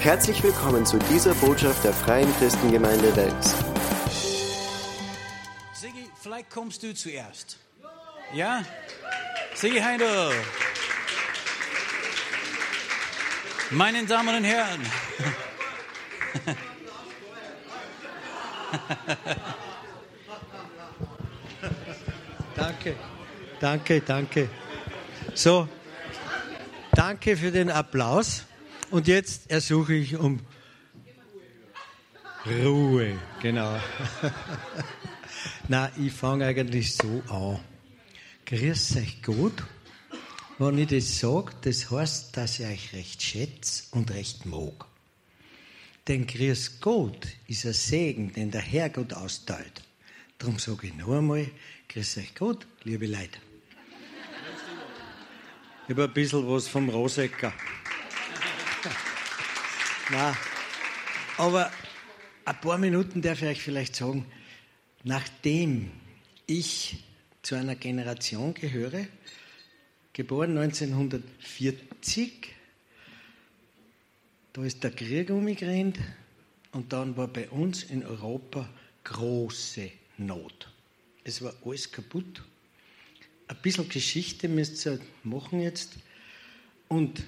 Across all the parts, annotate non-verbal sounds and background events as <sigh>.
Herzlich willkommen zu dieser Botschaft der Freien Christengemeinde Wels. Sigi, vielleicht kommst du zuerst. Ja? Sigi Heindl. Meine Damen und Herren. <laughs> Danke, danke, danke. So, danke für den Applaus. Und jetzt ersuche ich um Ruhe, genau. <laughs> Na, ich fange eigentlich so an. Grüß euch gut. Wenn ich das sage, das heißt, dass ich euch recht schätze und recht mag. Denn Grüß Gott ist ein Segen, den der Herrgott austeilt. Darum sage ich noch einmal, Grüß euch Gott, liebe Leute. Ich habe ein bisschen was vom Rosecker. Na, aber ein paar Minuten darf ich euch vielleicht sagen, nachdem ich zu einer Generation gehöre, geboren 1940, da ist der Krieg umgerannt und dann war bei uns in Europa große Not. Es war alles kaputt. Ein bisschen Geschichte müsst ihr machen jetzt. Und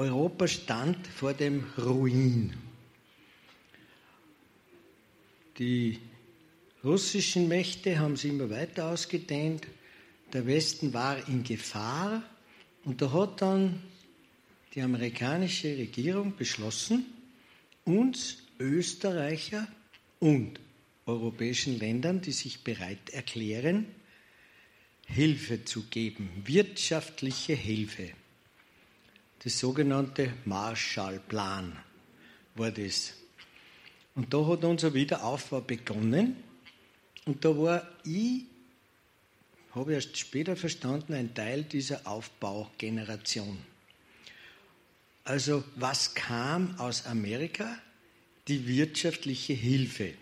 Europa stand vor dem Ruin. Die russischen Mächte haben sich immer weiter ausgedehnt. Der Westen war in Gefahr. Und da hat dann die amerikanische Regierung beschlossen, uns Österreicher und europäischen Ländern, die sich bereit erklären, Hilfe zu geben, wirtschaftliche Hilfe. Das sogenannte Marshallplan war das. Und da hat unser Wiederaufbau begonnen. Und da war ich, habe erst später verstanden, ein Teil dieser Aufbaugeneration. Also was kam aus Amerika? Die wirtschaftliche Hilfe.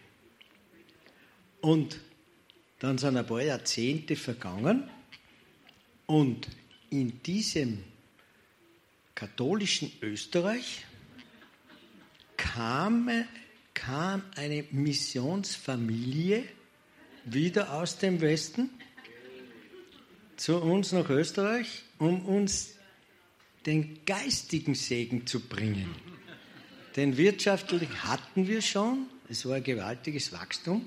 Und dann sind ein paar Jahrzehnte vergangen und in diesem katholischen Österreich kam, kam eine Missionsfamilie wieder aus dem Westen zu uns nach Österreich, um uns den geistigen Segen zu bringen. Den wirtschaftlichen hatten wir schon, es war ein gewaltiges Wachstum.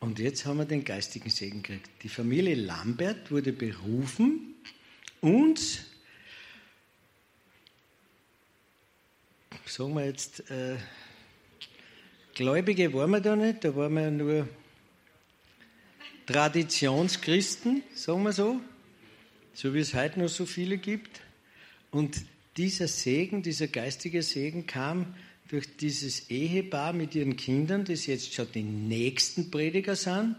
Und jetzt haben wir den geistigen Segen gekriegt. Die Familie Lambert wurde berufen, uns, sagen wir jetzt, äh, Gläubige waren wir da nicht, da waren wir nur Traditionschristen, sagen wir so, so wie es heute noch so viele gibt. Und dieser Segen, dieser geistige Segen kam durch dieses Ehepaar mit ihren Kindern, das jetzt schon die nächsten Prediger sind,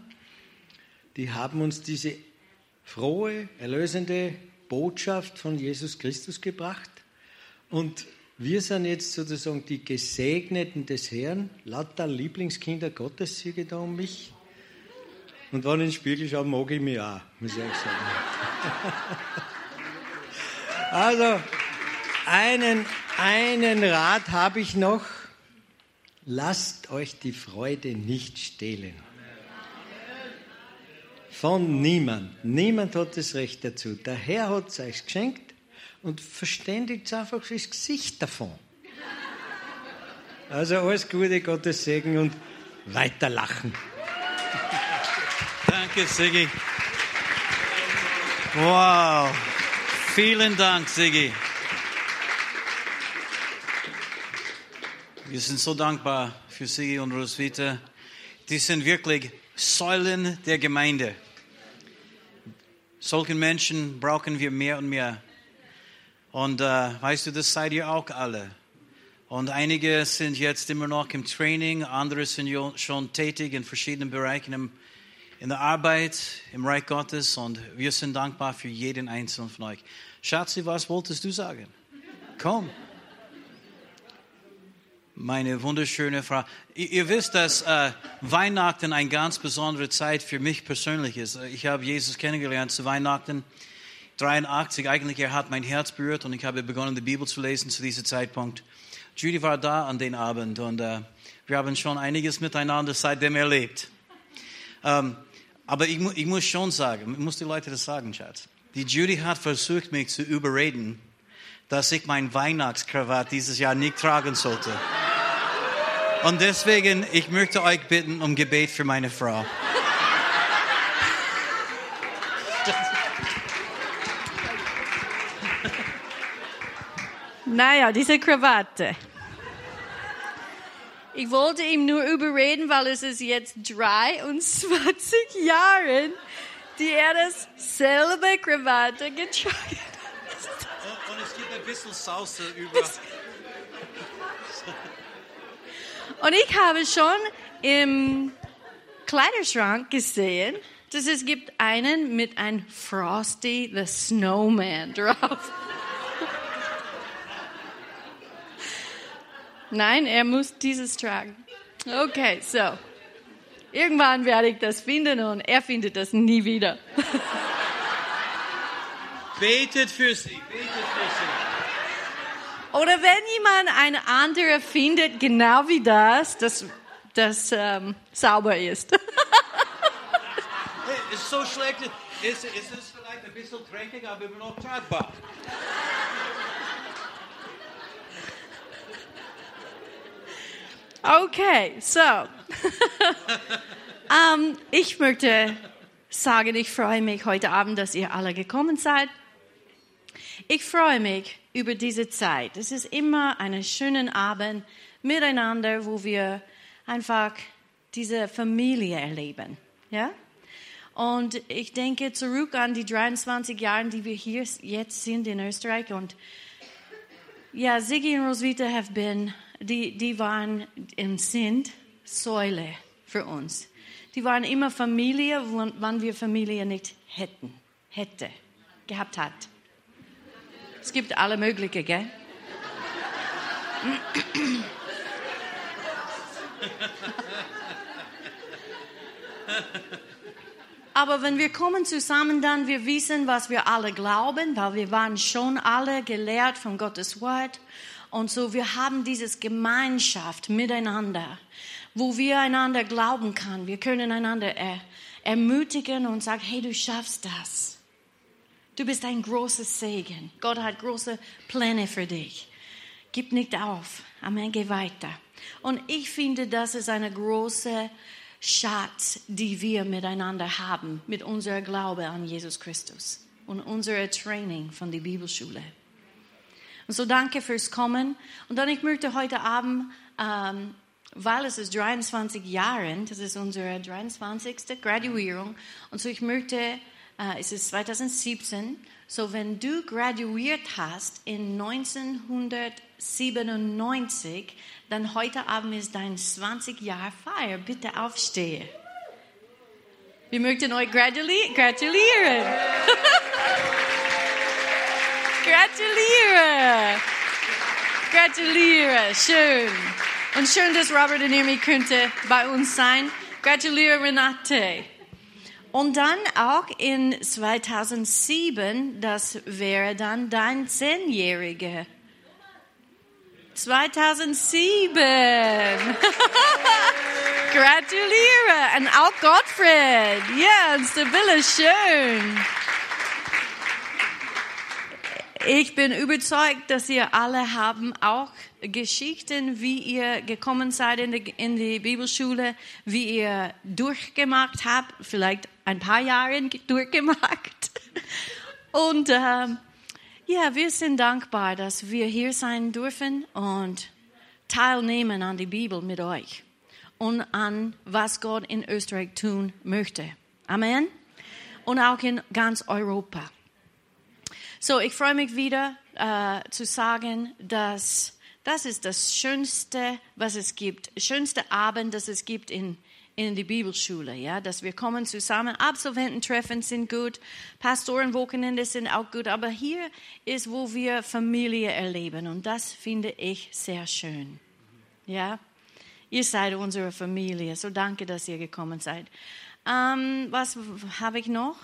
die haben uns diese frohe, erlösende Botschaft von Jesus Christus gebracht. Und wir sind jetzt sozusagen die Gesegneten des Herrn, lauter Lieblingskinder Gottes, siege da um mich. Und wenn ich in den Spiegel schaue, mag ich mich auch, muss ich euch sagen. <laughs> also, einen, einen Rat habe ich noch. Lasst euch die Freude nicht stehlen. Von niemand. Niemand hat das Recht dazu. Der Herr hat es euch geschenkt und verständigt einfach das Gesicht davon. Also alles Gute, Gottes Segen und weiter lachen. Danke, Sigi. Wow. Vielen Dank, Sigi. Wir sind so dankbar für Sigi und Roswitha. Die sind wirklich Säulen der Gemeinde. Solchen Menschen brauchen wir mehr und mehr. Und äh, weißt du, das seid ihr auch alle. Und einige sind jetzt immer noch im Training, andere sind schon tätig in verschiedenen Bereichen im, in der Arbeit, im Reich Gottes. Und wir sind dankbar für jeden einzelnen von euch. Schatzi, was wolltest du sagen? Komm meine wunderschöne Frau. Ihr wisst, dass äh, Weihnachten eine ganz besondere Zeit für mich persönlich ist. Ich habe Jesus kennengelernt zu Weihnachten. 83 eigentlich, er hat mein Herz berührt und ich habe begonnen, die Bibel zu lesen zu diesem Zeitpunkt. Judy war da an den Abend und äh, wir haben schon einiges miteinander seitdem erlebt. Ähm, aber ich, ich, muss schon sagen, ich muss die Leute das sagen, Schatz. Die Judy hat versucht, mich zu überreden, dass ich mein Weihnachtskrawatt dieses Jahr nicht tragen sollte. Und deswegen, ich möchte euch bitten um Gebet für meine Frau. Naja, diese Krawatte. Ich wollte ihm nur überreden, weil es ist jetzt 23 Jahre, die er dasselbe Krawatte getragen hat. Und, und es gibt ein bisschen Salsa <laughs> über. Und ich habe schon im Kleiderschrank gesehen, dass es gibt einen mit einem Frosty the Snowman drauf. Nein, er muss dieses tragen. Okay, so. Irgendwann werde ich das finden und er findet das nie wieder. <laughs> Betet für sie, betet für sie. Oder wenn jemand eine andere findet, genau wie das, das, das ähm, sauber ist. hey, ist so schlecht. Ist, ist es vielleicht ein bisschen dreckig, aber immer noch tragbar. Okay, so. um, <laughs> ich möchte sagen, ich freue mich heute Abend, dass ihr alle gekommen seid. Ich freue mich über diese Zeit. Es ist immer einen schönen Abend miteinander, wo wir einfach diese Familie erleben. Ja? Und ich denke zurück an die 23 Jahre, die wir hier jetzt sind in Österreich. Und ja, Siggi und Roswitha have been die, die waren und sind Säule für uns. Die waren immer Familie, wann wir Familie nicht hätten, hätte, gehabt hat. Es gibt alle möglichen, gell? Aber wenn wir kommen zusammen, dann wir wissen, was wir alle glauben, weil wir waren schon alle gelehrt von Gottes Wort. Und so, wir haben dieses Gemeinschaft miteinander, wo wir einander glauben können. Wir können einander er, ermutigen und sagen, hey, du schaffst das. Du bist ein großes Segen. Gott hat große Pläne für dich. Gib nicht auf. Amen, geh weiter. Und ich finde, das ist eine große Schatz, die wir miteinander haben, mit unserem Glaube an Jesus Christus und unserem Training von der Bibelschule. Und so danke fürs Kommen. Und dann ich möchte heute Abend, ähm, weil es ist 23 Jahre, das ist unsere 23. Graduierung. Und so ich möchte, äh, es ist 2017, so wenn du graduiert hast in 1997, dann heute Abend ist dein 20 Jahr Feier. Bitte aufstehe. Wir möchten euch gratulieren. <laughs> Gratuliere! Gratuliere, schön. Und schön, dass Robert und Irmi könnte bei uns sein. Gratuliere, Renate. Und dann auch in 2007, das wäre dann dein Zehnjährige. 2007. <laughs> Gratuliere. Und auch Gottfried. Ja, und Sibylle, schön. Ich bin überzeugt, dass ihr alle haben auch Geschichten, wie ihr gekommen seid in die, in die Bibelschule, wie ihr durchgemacht habt, vielleicht ein paar Jahre <laughs> durchgemacht. Und ähm, ja, wir sind dankbar, dass wir hier sein dürfen und teilnehmen an die Bibel mit euch und an was Gott in Österreich tun möchte. Amen. Und auch in ganz Europa. So, ich freue mich wieder äh, zu sagen, dass das ist das Schönste, was es gibt. Schönste Abend, das es gibt in, in die Bibelschule, ja, dass wir kommen zusammen. Absolvententreffen sind gut, Pastorenwochenende sind auch gut, aber hier ist, wo wir Familie erleben und das finde ich sehr schön, ja. Ihr seid unsere Familie, so danke, dass ihr gekommen seid. Ähm, was habe ich noch?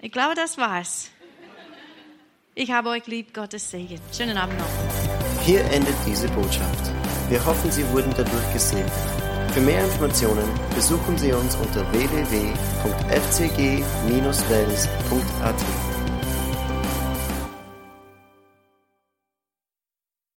Ich glaube, das war's. Ich habe euch lieb, Gottes Segen. Schönen Abend noch. Hier endet diese Botschaft. Wir hoffen, Sie wurden dadurch gesegnet. Für mehr Informationen besuchen Sie uns unter www.fcg-wells.at.